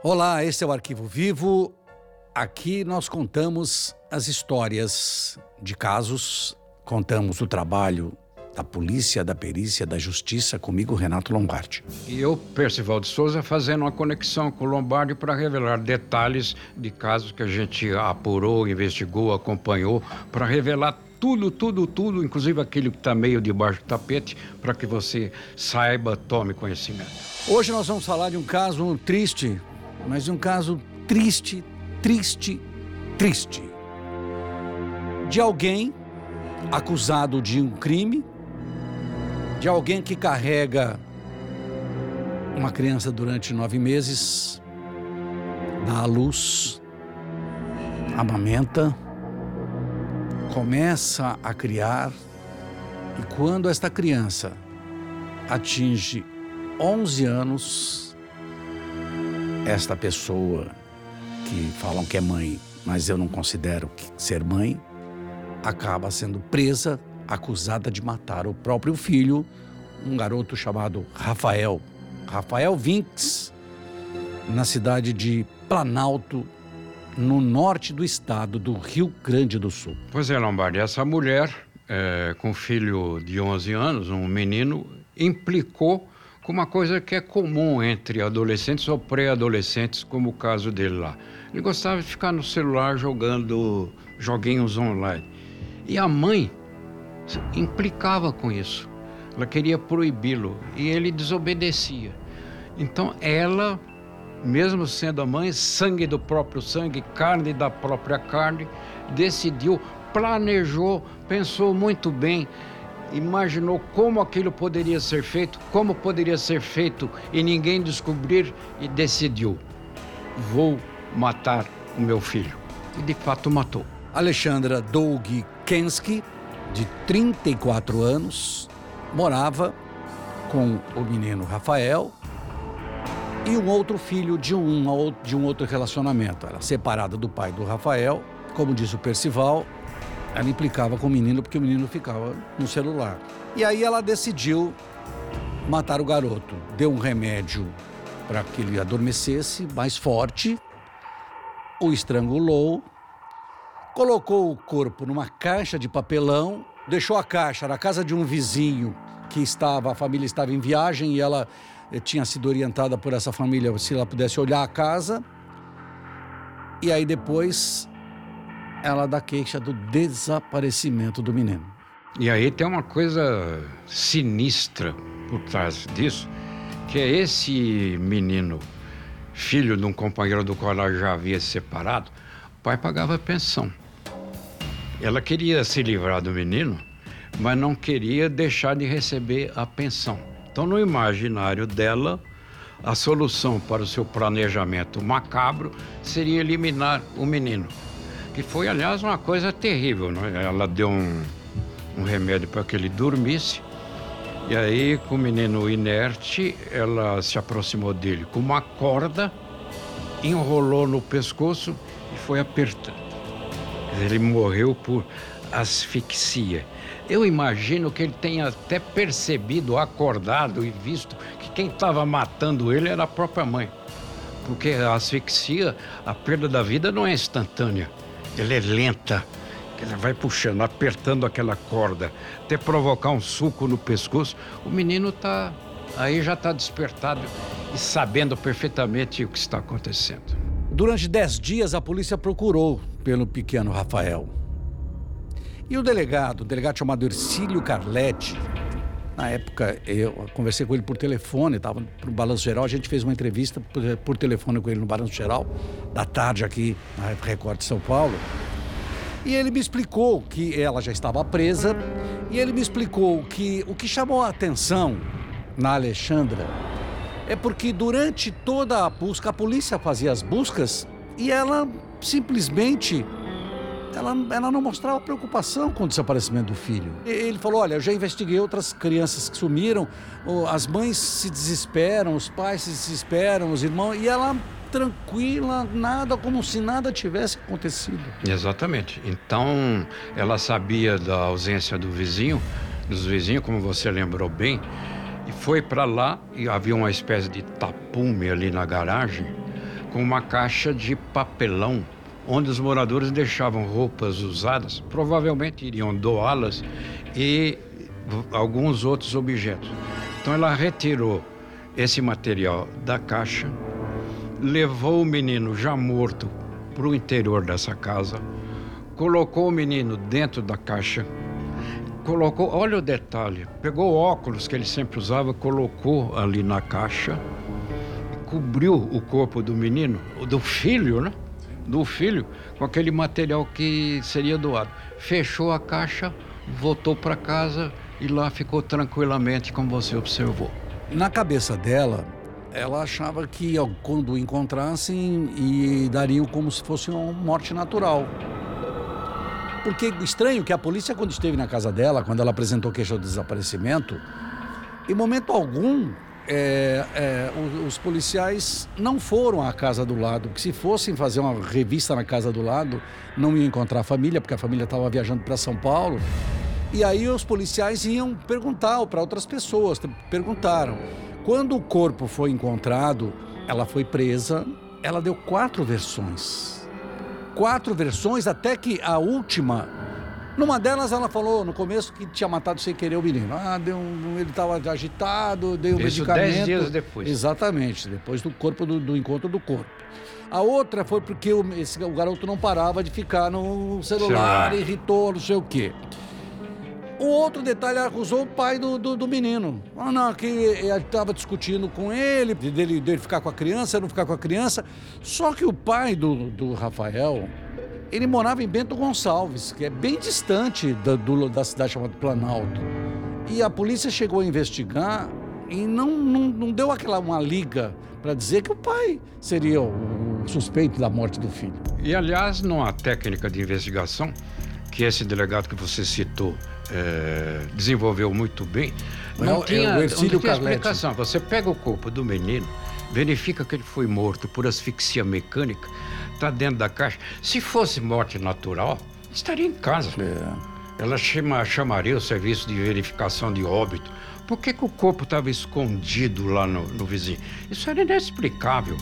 Olá, esse é o Arquivo Vivo. Aqui nós contamos as histórias de casos, contamos o trabalho da polícia, da perícia, da justiça, comigo, Renato Lombardi. E eu, Percival de Souza, fazendo uma conexão com o Lombardi para revelar detalhes de casos que a gente apurou, investigou, acompanhou, para revelar tudo, tudo, tudo, inclusive aquele que está meio debaixo do tapete, para que você saiba, tome conhecimento. Hoje nós vamos falar de um caso triste, mas um caso triste, triste, triste. De alguém acusado de um crime, de alguém que carrega uma criança durante nove meses, dá à luz, amamenta, começa a criar, e quando esta criança atinge 11 anos, esta pessoa que falam que é mãe, mas eu não considero ser mãe, acaba sendo presa, acusada de matar o próprio filho, um garoto chamado Rafael. Rafael Vinks, na cidade de Planalto, no norte do estado do Rio Grande do Sul. Pois é, Lombardi, essa mulher, é, com filho de 11 anos, um menino, implicou com uma coisa que é comum entre adolescentes ou pré-adolescentes, como o caso dele lá. Ele gostava de ficar no celular jogando joguinhos online. E a mãe implicava com isso. Ela queria proibi-lo e ele desobedecia. Então ela mesmo sendo a mãe, sangue do próprio sangue, carne da própria carne, decidiu, planejou, pensou muito bem, imaginou como aquilo poderia ser feito, como poderia ser feito e ninguém descobrir e decidiu: vou matar o meu filho. E de fato matou. Alexandra Doug Kensky, de 34 anos, morava com o menino Rafael e um outro filho de um, de um outro relacionamento. Ela separada do pai do Rafael, como disse o Percival, ela implicava com o menino porque o menino ficava no celular. E aí ela decidiu matar o garoto. Deu um remédio para que ele adormecesse mais forte, o estrangulou, colocou o corpo numa caixa de papelão, deixou a caixa na casa de um vizinho que estava, a família estava em viagem e ela eh, tinha sido orientada por essa família se ela pudesse olhar a casa. E aí depois ela dá queixa do desaparecimento do menino. E aí tem uma coisa sinistra por trás disso, que é esse menino, filho de um companheiro do qual ela já havia se separado, o pai pagava pensão. Ela queria se livrar do menino, mas não queria deixar de receber a pensão. Então, no imaginário dela, a solução para o seu planejamento macabro seria eliminar o menino. Que foi, aliás, uma coisa terrível. Né? Ela deu um, um remédio para que ele dormisse. E aí, com o menino inerte, ela se aproximou dele com uma corda, enrolou no pescoço e foi apertando. Ele morreu por asfixia. Eu imagino que ele tenha até percebido, acordado e visto que quem estava matando ele era a própria mãe. Porque a asfixia, a perda da vida não é instantânea, ela é lenta. Ela vai puxando, apertando aquela corda, até provocar um suco no pescoço. O menino tá aí já está despertado e sabendo perfeitamente o que está acontecendo. Durante dez dias, a polícia procurou pelo pequeno Rafael. E o delegado, o delegado chamado Ercílio Carletti, na época eu conversei com ele por telefone, estava para o Balanço Geral, a gente fez uma entrevista por, por, telefone com ele no Balanço Geral, da tarde aqui na Record de São Paulo. E ele me explicou que ela já estava presa, e ele me explicou que o que chamou a atenção na Alexandra é porque durante toda a busca, a polícia fazia as buscas e ela simplesmente ela, ela não mostrava preocupação com o desaparecimento do filho. Ele falou: Olha, eu já investiguei outras crianças que sumiram, as mães se desesperam, os pais se desesperam, os irmãos, e ela tranquila, nada, como se nada tivesse acontecido. Exatamente. Então, ela sabia da ausência do vizinho, dos vizinhos, como você lembrou bem, e foi para lá e havia uma espécie de tapume ali na garagem com uma caixa de papelão onde os moradores deixavam roupas usadas, provavelmente iriam doá-las e alguns outros objetos. Então ela retirou esse material da caixa, levou o menino já morto para o interior dessa casa, colocou o menino dentro da caixa, colocou, olha o detalhe, pegou óculos que ele sempre usava, colocou ali na caixa, cobriu o corpo do menino, do filho, né? Do filho, com aquele material que seria doado. Fechou a caixa, voltou para casa e lá ficou tranquilamente, como você observou. Na cabeça dela, ela achava que quando o encontrassem e dariam como se fosse uma morte natural. Porque estranho que a polícia, quando esteve na casa dela, quando ela apresentou queixa de desaparecimento, em momento algum é, é, os, os, policiais não foram à casa do lado, porque se fossem fazer uma revista na casa do lado, não iam encontrar a família, porque a família estava viajando para São Paulo. E aí os policiais iam perguntar para outras pessoas, perguntaram. Quando o corpo foi encontrado, ela foi presa, ela deu quatro versões. Quatro versões, até que a última. Numa delas, ela falou no começo que tinha matado sem querer o menino. Ah, deu um, ele estava agitado, deu um Isso medicamento. dez dias depois. Exatamente, depois do corpo do, do encontro do corpo. A outra foi porque o, esse, o garoto não parava de ficar no celular, irritou, não sei o quê. O outro detalhe, ela acusou o pai do, do, do menino. Ah, não, que estava discutindo com ele, dele, dele ficar com a criança, não ficar com a criança. Só que o pai do, do Rafael, ele morava em Bento Gonçalves, que é bem distante da, do, da cidade chamada Planalto. E a polícia chegou a investigar e não, não, não deu aquela uma liga para dizer que o pai seria o suspeito da morte do filho. E, aliás, numa técnica de investigação, que esse delegado que você citou é, desenvolveu muito bem, não, é tinha, é não tinha explicação. Você pega o corpo do menino, verifica que ele foi morto por asfixia mecânica, está dentro da caixa. Se fosse morte natural, estaria em casa. É. Ela chama, chamaria o serviço de verificação de óbito. Por que, que o corpo estava escondido lá no, no vizinho? Isso era inexplicável.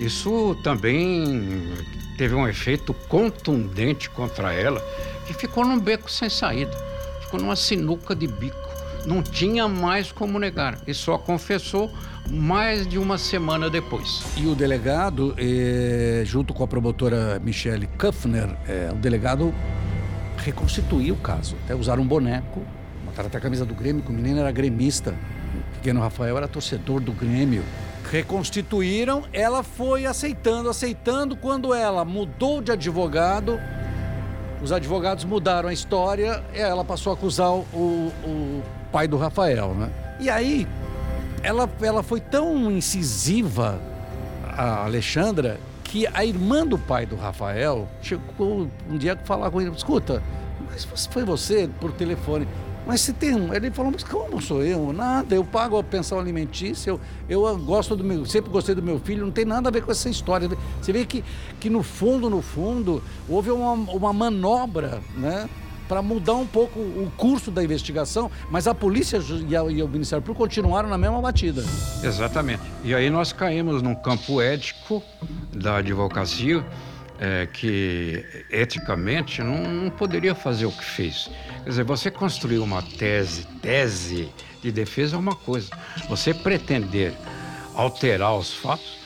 Isso também teve um efeito contundente contra ela, que ficou num beco sem saída ficou numa sinuca de bico. Não tinha mais como negar e só confessou mais de uma semana depois. E o delegado, eh, junto com a promotora Michelle Kuffner, eh, o delegado reconstituiu o caso. Até usaram um boneco, botaram até a camisa do Grêmio, que o menino era gremista. O pequeno Rafael era torcedor do Grêmio. Reconstituíram, ela foi aceitando, aceitando. Quando ela mudou de advogado, os advogados mudaram a história ela passou a acusar o, o pai do Rafael, né? E aí, ela, ela foi tão incisiva, a Alexandra, que a irmã do pai do Rafael chegou um dia a falar com ele: escuta, mas foi você por telefone. Mas se tem um. Ele falou, mas como sou eu? Nada, eu pago a pensão alimentícia, eu, eu gosto do meu. Sempre gostei do meu filho, não tem nada a ver com essa história. Você vê que, que no fundo, no fundo, houve uma, uma manobra, né? Para mudar um pouco o curso da investigação, mas a polícia e, a, e o Ministério Público continuaram na mesma batida. Exatamente. E aí nós caímos num campo ético da advocacia, é, que eticamente não, não, poderia fazer o que fez. Quer dizer, você construir uma tese, tese de defesa é uma coisa. Você pretender alterar os fatos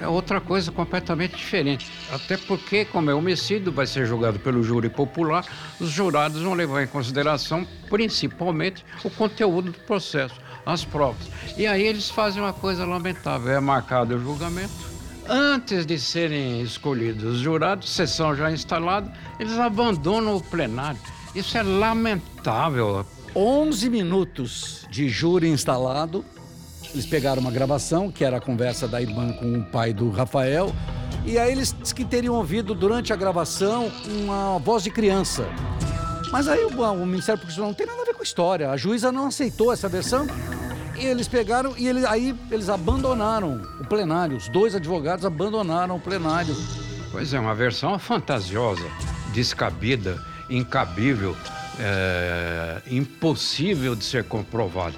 é outra coisa completamente diferente. Até porque, como é homicídio, vai ser julgado pelo júri popular, os jurados vão levar em consideração principalmente o conteúdo do processo, as provas. E aí eles fazem uma coisa lamentável: é marcado o julgamento antes de serem escolhidos os jurados, sessão já instalada, eles abandonam o plenário. Isso é lamentável. 11 minutos de júri instalado. Eles pegaram uma gravação, que era a conversa da irmã com o pai do Rafael, e aí eles que teriam ouvido durante a gravação uma voz de criança. Mas aí o, o Ministério Público não tem nada a ver com a história. A juíza não aceitou essa versão e eles pegaram e eles, aí eles abandonaram o plenário. Os dois advogados abandonaram o plenário. Pois é, uma versão fantasiosa, descabida, incabível, é, impossível de ser comprovada.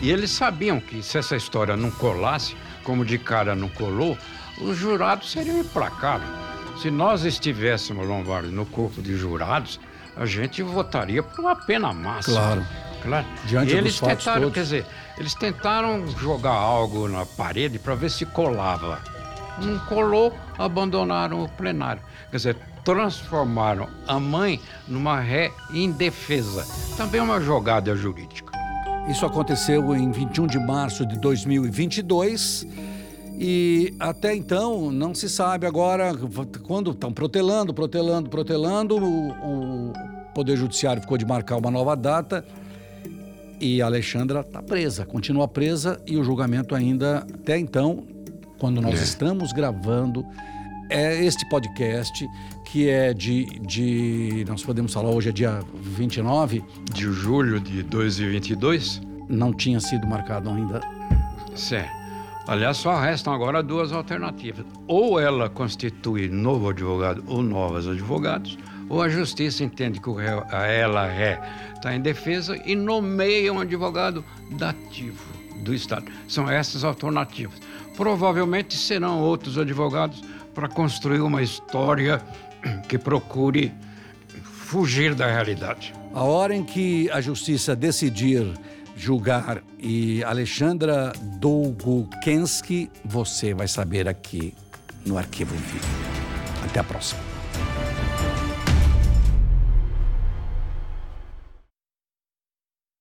E eles sabiam que se essa história não colasse, como de cara não colou, os jurados seriam implacáveis. Se nós estivéssemos, Lombardi, no corpo de jurados, a gente votaria por uma pena máxima. Claro. Claro. Diante e eles dos fatos tentaram, todos. quer dizer, eles tentaram jogar algo na parede para ver se colava. Não colou, abandonaram o plenário. Quer dizer, transformaram a mãe numa ré indefesa. Também uma jogada jurídica. Isso aconteceu em 21 de março de 2022 e até então não se sabe agora quando estão protelando, protelando, protelando. O, o Poder Judiciário ficou de marcar uma nova data e a Alexandra está presa, continua presa e o julgamento ainda até então, quando nós É. estamos gravando, é este podcast que é de, de nós podemos falar hoje é dia 29, De julho de 2022, não tinha sido marcado ainda certo. Aliás, só restam agora duas alternativas. Ou ela constitui novo advogado ou novos advogados, ou a justiça entende que o réu, a ela ré está em defesa e nomeia um advogado dativo do Estado. São essas alternativas. Provavelmente serão outros advogados para construir uma história que procure fugir da realidade. A hora em que a justiça decidir julgar e Alexandra Dolgokensky, você vai saber aqui no Arquivo Vivo. Até a próxima.